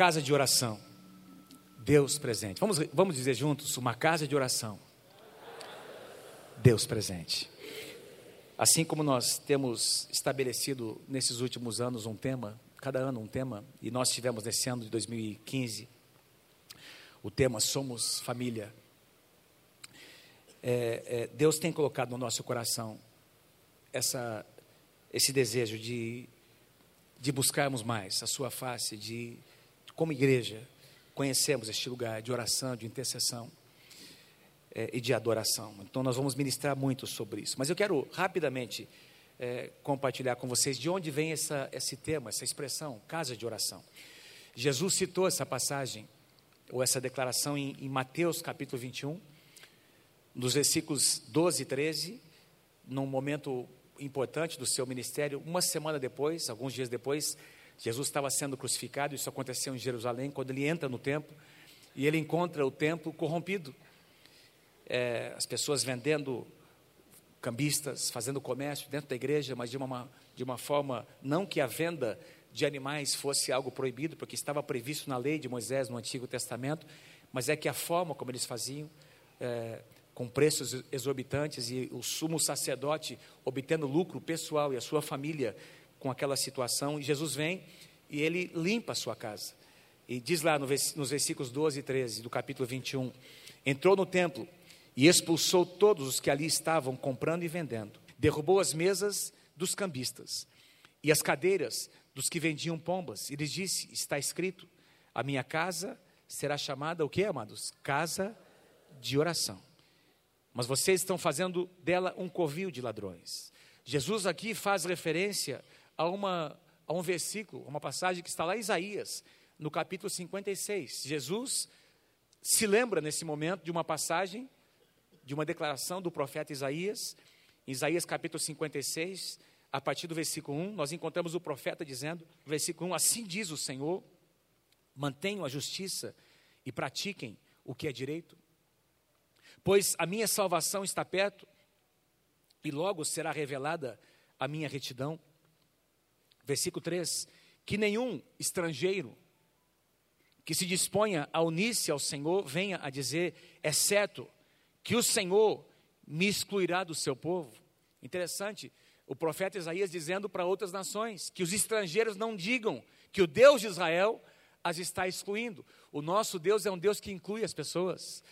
Casa de oração. Deus presente. Vamos, vamos dizer juntos: uma casa de oração. Deus presente. Assim como nós temos estabelecido nesses últimos anos um tema, cada ano um tema, e nós tivemos nesse ano de 2015 o tema Somos Família. É, é, Deus tem colocado no nosso coração essa, esse desejo de, de buscarmos mais a Sua face, de, como igreja, conhecemos este lugar de oração, de intercessão é, e de adoração. Então, nós vamos ministrar muito sobre isso. Mas eu quero rapidamente é, compartilhar com vocês de onde vem essa, esse tema, essa expressão, casa de oração. Jesus citou essa passagem, ou essa declaração, em, em Mateus capítulo 21, nos versículos 12 e 13, num momento importante do seu ministério, uma semana depois, alguns dias depois, Jesus estava sendo crucificado, isso aconteceu em Jerusalém, quando ele entra no templo, e ele encontra o templo corrompido. É, as pessoas vendendo cambistas, fazendo comércio dentro da igreja, mas de uma, de uma forma, não que a venda de animais fosse algo proibido, porque estava previsto na lei de Moisés no Antigo Testamento, mas é que a forma como eles faziam, é, com preços exorbitantes, e o sumo sacerdote obtendo lucro pessoal e a sua família com aquela situação, e Jesus vem e ele limpa a sua casa. E diz lá no, nos versículos 12 e 13 do capítulo 21, entrou no templo, e expulsou todos os que ali estavam comprando e vendendo. Derrubou as mesas dos cambistas e as cadeiras dos que vendiam pombas. E lhes disse: Está escrito: A minha casa será chamada o que, amados? Casa de oração. Mas vocês estão fazendo dela um covil de ladrões. Jesus aqui faz referência a, uma, a um versículo, uma passagem que está lá em Isaías, no capítulo 56. Jesus se lembra nesse momento de uma passagem de uma declaração do profeta Isaías, em Isaías capítulo 56, a partir do versículo 1, nós encontramos o profeta dizendo, versículo 1, assim diz o Senhor, mantenham a justiça e pratiquem o que é direito, pois a minha salvação está perto e logo será revelada a minha retidão. Versículo 3: Que nenhum estrangeiro que se disponha a unir-se ao Senhor venha a dizer, é certo, que o Senhor me excluirá do seu povo. Interessante, o profeta Isaías dizendo para outras nações que os estrangeiros não digam que o Deus de Israel as está excluindo. O nosso Deus é um Deus que inclui as pessoas.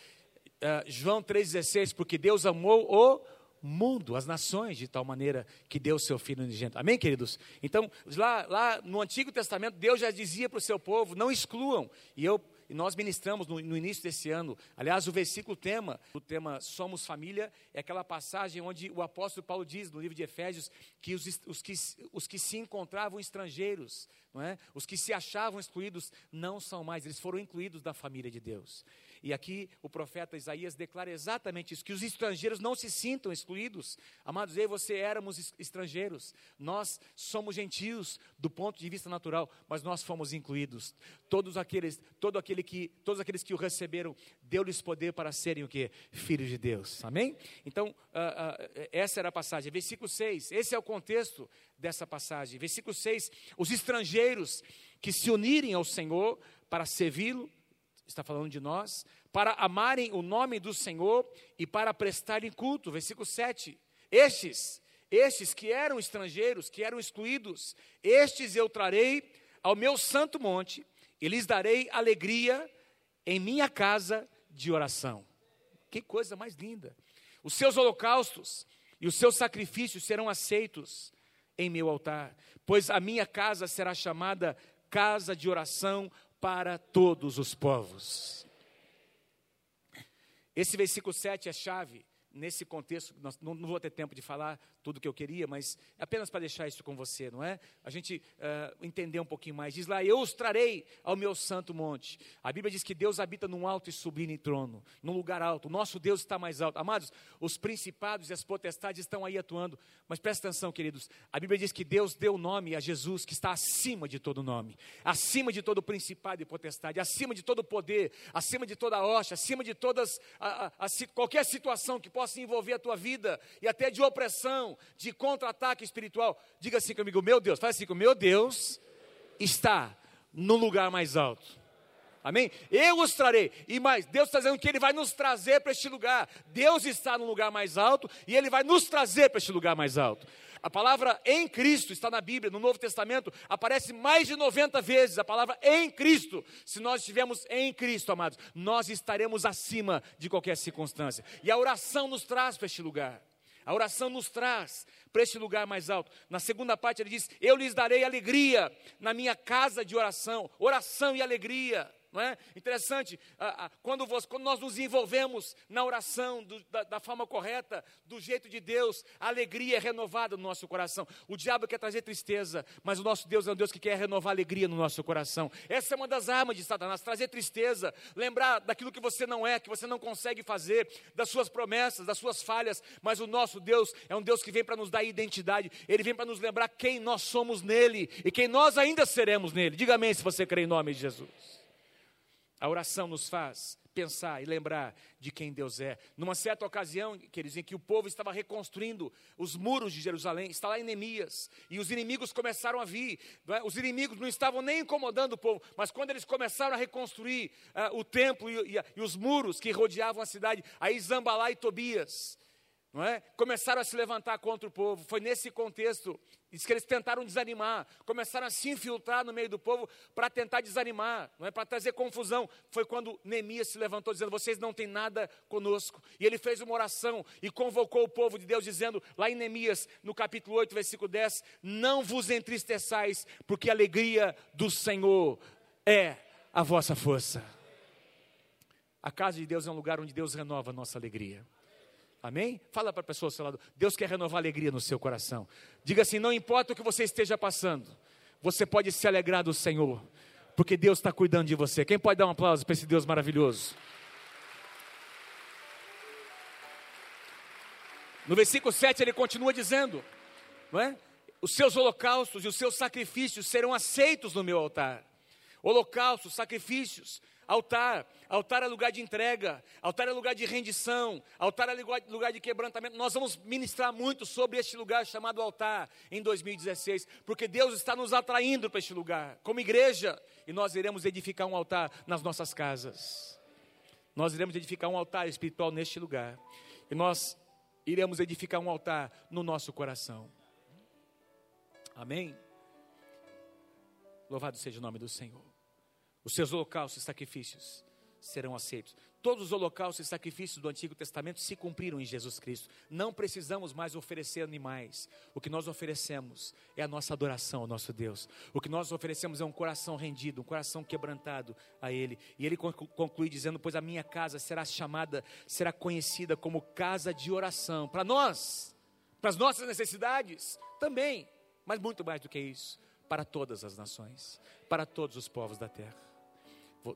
Uh, João 3,16, porque Deus amou o mundo, as nações, de tal maneira que deu o seu Filho unigênito. Amém, queridos? Então, lá, lá no Antigo Testamento, Deus já dizia para o seu povo: não excluam. E eu e nós ministramos no, no, início desse ano. Aliás, o versículo tema, o tema Somos Família, é aquela passagem onde o apóstolo Paulo diz no livro de Efésios que os, os, que, os que se encontravam estrangeiros, não é? os que se achavam excluídos, não são mais, eles foram incluídos da família de Deus. E aqui o profeta Isaías declara exatamente isso: que os estrangeiros não se sintam excluídos. Amados, eu e você éramos estrangeiros, nós somos gentios do ponto de vista natural, mas nós fomos incluídos. Todos aqueles, todo aquele que, todos aqueles que o receberam, deu-lhes poder para serem o que? Filhos de Deus. Amém? Então, uh, uh, essa era a passagem. Versículo 6, esse é o contexto dessa passagem. Versículo 6: os estrangeiros que se unirem ao Senhor para servi-lo está falando de nós, para amarem o nome do Senhor e para prestarem culto. Versículo 7. Estes, estes que eram estrangeiros, que eram excluídos, estes eu trarei ao meu santo monte e lhes darei alegria em minha casa de oração. Que coisa mais linda! Os seus holocaustos e os seus sacrifícios serão aceitos em meu altar, pois a minha casa será chamada casa de oração para todos os povos. Esse versículo 7 é chave nesse contexto, não, vou ter tempo de falar tudo que eu queria, mas é apenas para deixar isso com você, não é? A gente uh, entender um pouquinho mais. Diz lá: Eu os trarei ao meu santo monte. A Bíblia diz que Deus habita num alto e sublime trono, num lugar alto. O nosso Deus está mais alto. Amados, os principados e as potestades estão aí atuando. Mas presta atenção, queridos. A Bíblia diz que Deus deu nome a Jesus, que está acima de todo nome, acima de todo principado e potestade, acima de todo poder, acima de toda hoxa, acima de todas a, a, a, qualquer situação que possa envolver a tua vida e até de opressão, de contra-ataque espiritual. Diga assim comigo, meu Deus, faz assim comigo, meu Deus está no lugar mais alto. Amém? Eu os trarei. E mais, Deus está dizendo que Ele vai nos trazer para este lugar. Deus está no lugar mais alto e Ele vai nos trazer para este lugar mais alto. A palavra em Cristo está na Bíblia, no Novo Testamento, aparece mais de 90 vezes a palavra em Cristo. Se nós estivermos em Cristo, amados, nós estaremos acima de qualquer circunstância. E a oração nos traz para este lugar. A oração nos traz para este lugar mais alto. Na segunda parte ele diz: Eu lhes darei alegria na minha casa de oração. Oração e alegria não é? Interessante, quando, quando nós nos envolvemos na oração do, da, da, forma correta, do jeito de Deus, a alegria é renovada no nosso coração. O diabo quer trazer tristeza, mas o nosso Deus é um Deus que quer renovar alegria no nosso coração. Essa é uma das armas de Satanás, trazer tristeza, lembrar daquilo que você não é, que você não consegue fazer, das suas promessas, das suas falhas, mas o nosso Deus é um Deus que vem para nos dar identidade, ele vem para nos lembrar quem nós somos nele e quem nós ainda seremos nele. Diga amém se você crê em nome de Jesus. A oração nos faz pensar e lembrar de quem Deus é. Numa certa ocasião, queridos, em que o povo estava reconstruindo os muros de Jerusalém, está lá em Neemias, e os inimigos começaram a vir. É? Os inimigos não estavam nem incomodando o povo, mas quando eles começaram a reconstruir uh, o templo e, e, e, os muros que rodeavam a cidade, aí Zambalá e Tobias não é? Começaram a se levantar contra o povo. Foi nesse contexto diz que eles tentaram desanimar, começaram a se infiltrar no meio do povo para tentar desanimar, não é para trazer confusão. Foi quando Neemias se levantou dizendo: "Vocês não têm nada conosco". E ele fez uma oração e convocou o povo de Deus dizendo, lá em Neemias, no capítulo 8, versículo 10: "Não vos entristeçais, porque a alegria do Senhor é a vossa força". A casa de Deus é um lugar onde Deus renova a nossa alegria. Amém? Fala para a pessoa ao seu lado. Deus quer renovar alegria no seu coração. Diga assim: não importa o que você esteja passando, você pode se alegrar do Senhor, porque Deus está cuidando de você. Quem pode dar um aplauso para esse Deus maravilhoso? No versículo 7 ele continua dizendo: não é? Os seus holocaustos e os seus sacrifícios serão aceitos no meu altar. Holocaustos, sacrifícios, Altar, altar é lugar de entrega, altar é lugar de rendição, altar é lugar de quebrantamento. Nós vamos ministrar muito sobre este lugar chamado altar em 2016, porque Deus está nos atraindo para este lugar, como igreja, e nós iremos edificar um altar nas nossas casas. Nós iremos edificar um altar espiritual neste lugar, e nós iremos edificar um altar no nosso coração. Amém? Louvado seja o nome do Senhor. Os seus holocaustos e sacrifícios serão aceitos. Todos os holocaustos e sacrifícios do Antigo Testamento se cumpriram em Jesus Cristo. Não precisamos mais oferecer animais. O que nós oferecemos é a nossa adoração ao nosso Deus. O que nós oferecemos é um coração rendido, um coração quebrantado a Ele. E ele conclui dizendo: Pois a minha casa será chamada, será conhecida como casa de oração. Para nós, para as nossas necessidades, também, mas muito mais do que isso, para todas as nações, para todos os povos da terra.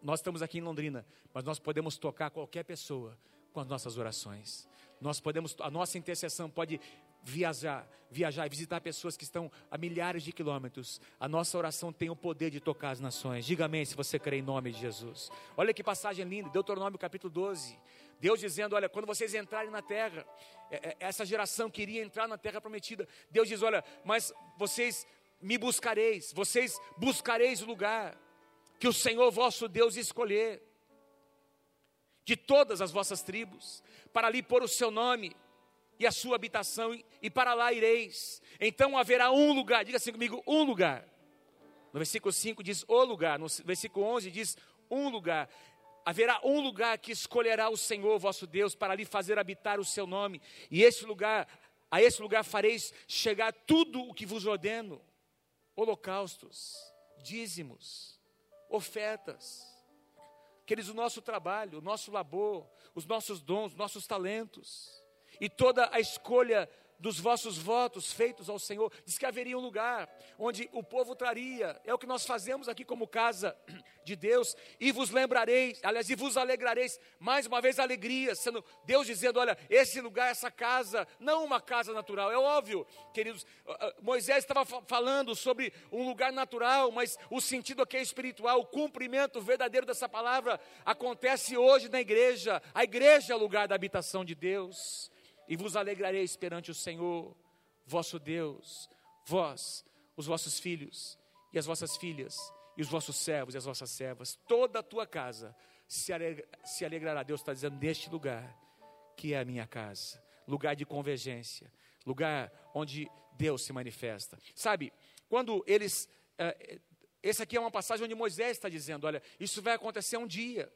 Nós estamos aqui em Londrina, mas nós podemos tocar qualquer pessoa com as nossas orações. Nós podemos, a nossa intercessão pode viajar, viajar e visitar pessoas que estão a milhares de quilômetros. A nossa oração tem o poder de tocar as nações. Diga amém se você crê em nome de Jesus. Olha que passagem linda, Deuteronômio capítulo 12. Deus dizendo: Olha, quando vocês entrarem na terra, é, é, essa geração queria entrar na terra prometida. Deus diz: Olha, mas vocês me buscareis, vocês buscareis o lugar que o Senhor vosso Deus escolher de todas as vossas tribos, para ali pôr o seu nome e a sua habitação, e para lá ireis. Então haverá um lugar, diga assim comigo, um lugar. No versículo 5 diz o lugar, no versículo 11 diz um lugar. Haverá um lugar que escolherá o Senhor vosso Deus para ali fazer habitar o seu nome, e esse lugar, a esse lugar fareis chegar tudo o que vos ordeno: holocaustos, dízimos, ofertas. Queridos, o nosso trabalho, o nosso labor, os nossos dons, os nossos talentos, e toda a escolha dos vossos votos feitos ao Senhor, diz que haveria um lugar onde o povo traria, é o que nós fazemos aqui como casa de Deus, e vos lembrareis, aliás, e vos alegrareis, mais uma vez alegria, sendo Deus dizendo: olha, esse lugar, essa casa, não uma casa natural, é óbvio, queridos, Moisés estava falando sobre um lugar natural, mas o sentido aqui é espiritual, o cumprimento verdadeiro dessa palavra acontece hoje na igreja, a igreja é o lugar da habitação de Deus e vos alegrareis perante o Senhor, vosso Deus, vós, os vossos filhos e as vossas filhas, e os vossos servos e as vossas servas, toda a tua casa se, alegra, se alegrará. Deus está dizendo: neste lugar, que é a minha casa, lugar de convergência, lugar onde Deus se manifesta. Sabe, quando eles. É, essa aqui é uma passagem onde Moisés está dizendo: olha, isso vai acontecer um dia,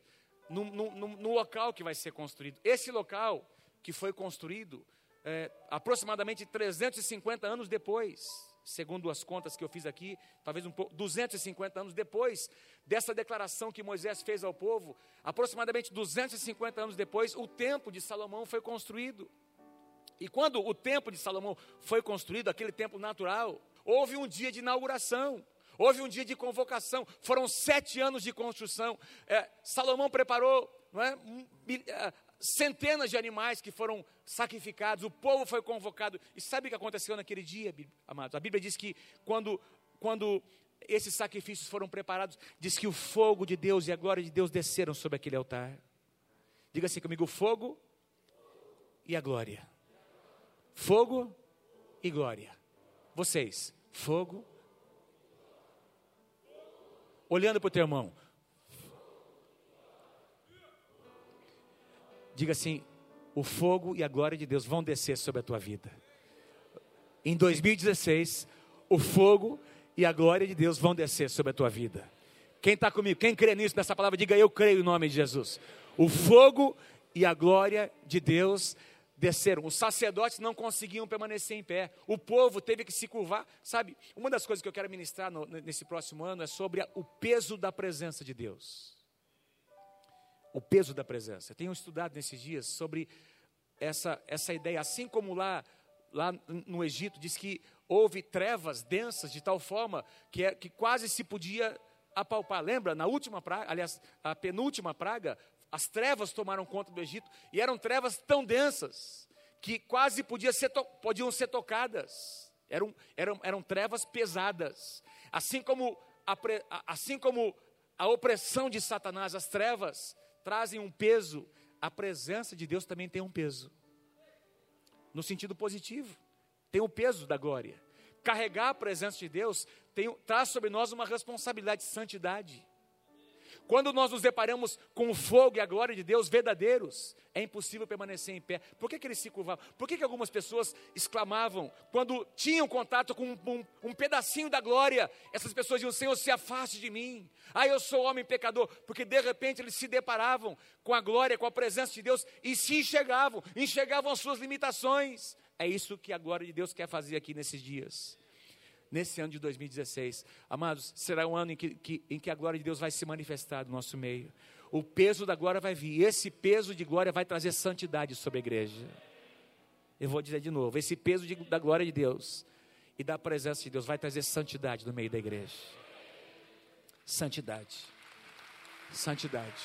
no, no, no local que vai ser construído. Esse local que foi construído é, aproximadamente 350 anos depois, segundo as contas que eu fiz aqui, talvez um pouco, 250 anos depois dessa declaração que Moisés fez ao povo, aproximadamente 250 anos depois, o templo de Salomão foi construído. E quando o templo de Salomão foi construído, aquele templo natural, houve um dia de inauguração. Houve um dia de convocação, foram sete anos de construção. É, Salomão preparou é, é centenas de animais que foram sacrificados, o povo foi convocado. E sabe o que aconteceu naquele dia, amados? A Bíblia diz que quando, quando esses sacrifícios foram preparados, diz que o fogo de Deus e a glória de Deus desceram sobre aquele altar. Diga assim comigo: fogo e a glória. Fogo e glória. Vocês, fogo. Olhando para o teu irmão, Diga assim: o fogo e a glória de Deus vão descer sobre a tua vida. Em 2016, o fogo e a glória de Deus vão descer sobre a tua vida. Quem está comigo? Quem crê nisso, nessa palavra, diga eu creio em nome de Jesus. O fogo e a glória de Deus desceram. Os sacerdotes não conseguiam permanecer em pé. O povo teve que se curvar. Sabe, uma das coisas que eu quero ministrar no, nesse próximo ano é sobre o peso da presença de Deus o peso da presença. Eu tenho estudado nesses dias sobre essa, essa ideia, assim como lá, lá no Egito diz que houve trevas densas de tal forma que, é, que quase se podia apalpar. Lembra, na última praga, aliás, a penúltima praga, as trevas tomaram conta do Egito e eram trevas tão densas que quase podia ser podiam ser tocadas. Eram, eram, eram trevas pesadas. Assim como, a, assim como a opressão de Satanás, as trevas, trazem um peso, a presença de Deus também tem um peso. No sentido positivo, tem o peso da glória. Carregar a presença de Deus tem, traz sobre nós uma responsabilidade de santidade. Quando nós nos deparamos com o fogo e a glória de Deus verdadeiros, é impossível permanecer em pé. Por que, que eles se curvavam? Por que, que algumas pessoas exclamavam quando tinham contato com um, um, um pedacinho da glória? Essas pessoas diziam: Senhor, se afaste de mim. Ah, eu sou homem pecador. Porque de repente eles se deparavam com a glória, com a presença de Deus e se enxergavam, enxergavam as suas limitações. É isso que a glória de Deus quer fazer aqui nesses dias nesse ano de 2016. Amados, será um ano em que, que, em que a glória de Deus vai se manifestar no nosso meio. O peso da glória vai vir. Esse peso de glória vai trazer santidade sobre a igreja. Eu vou dizer de novo: esse peso de, da glória de Deus e da presença de Deus vai trazer santidade no meio da igreja. Santidade. Santidade.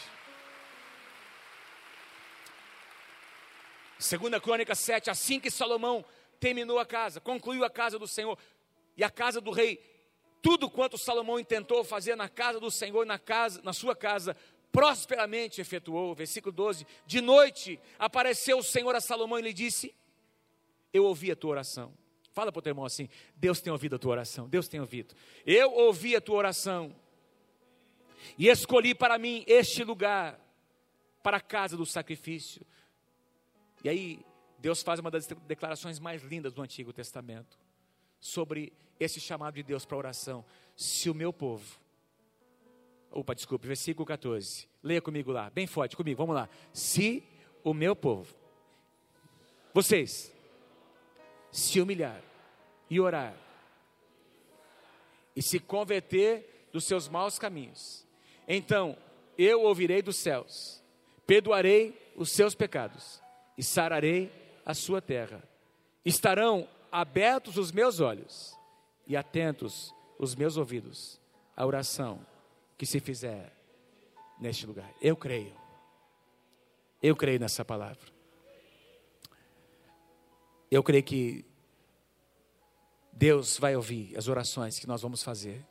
Segunda Crônica 7, assim que Salomão terminou a casa, concluiu a casa do Senhor, e a casa do rei, tudo quanto Salomão intentou fazer na casa do Senhor, na casa, na sua casa, prosperamente efetuou. Versículo 12. De noite apareceu o Senhor a Salomão e lhe disse: Eu ouvi a tua oração. Fala para o teu irmão assim: Deus tem ouvido a tua oração. Deus tem ouvido. Eu ouvi a tua oração e escolhi para mim este lugar para a casa do sacrifício. E aí Deus faz uma das declarações mais lindas do Antigo Testamento sobre esse chamado de Deus para oração. Se o meu povo, opa, desculpe, versículo 14, leia comigo lá, bem forte comigo, vamos lá. Se o meu povo, vocês, se humilhar e orar, e se converter dos seus maus caminhos, então eu ouvirei dos céus, perdoarei os seus pecados e sararei a sua terra. Estarão abertos os meus olhos e atentos os meus ouvidos à oração que se fizer neste lugar. Eu creio. Eu creio nessa palavra. Eu creio que Deus vai ouvir as orações que nós vamos fazer.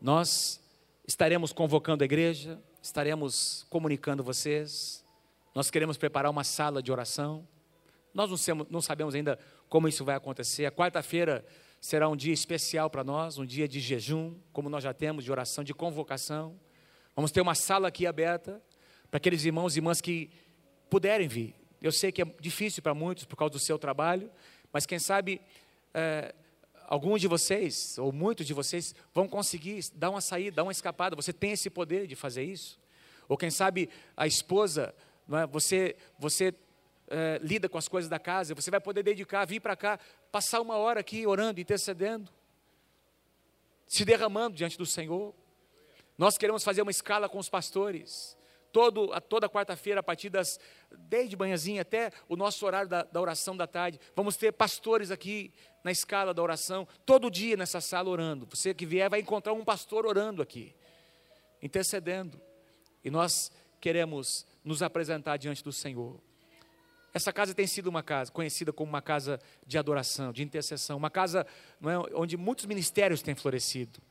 Nós estaremos convocando a igreja, estaremos comunicando vocês. Nós queremos preparar uma sala de oração. Nós não, sabemos ainda como isso vai acontecer. A quarta-feira será um dia especial para nós, um dia de jejum, como nós já temos, de oração, de convocação. Vamos ter uma sala aqui aberta para aqueles irmãos e irmãs que puderem vir. Eu sei que é difícil para muitos por causa do seu trabalho, mas quem sabe é, alguns de vocês, ou muitos de vocês, vão conseguir dar uma saída, dar uma escapada. Você tem esse poder de fazer isso. Ou quem sabe a esposa, é? você, você é, lida com as coisas da casa, você vai poder dedicar, vir para cá, passar uma hora aqui orando, intercedendo, se derramando diante do Senhor. Nós queremos fazer uma escala com os pastores. Todo, toda quarta-feira, a partir das, desde manhãzinha até o nosso horário da, da oração da tarde, vamos ter pastores aqui na escala da oração, todo dia nessa sala orando. Você que vier vai encontrar um pastor orando aqui, intercedendo. E nós queremos nos apresentar diante do Senhor. Essa casa tem sido uma casa conhecida como uma casa de adoração, de intercessão, uma casa é, onde muitos ministérios têm florescido,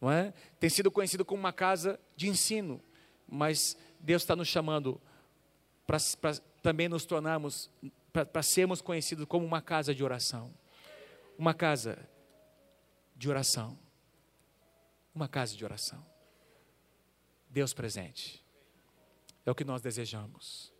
não é? Tem sido conhecida como uma casa de ensino, mas Deus está nos chamando para também nos tornarmos, para sermos conhecidos como uma casa de oração, uma casa de oração, uma casa de oração. Deus presente, é o que nós desejamos.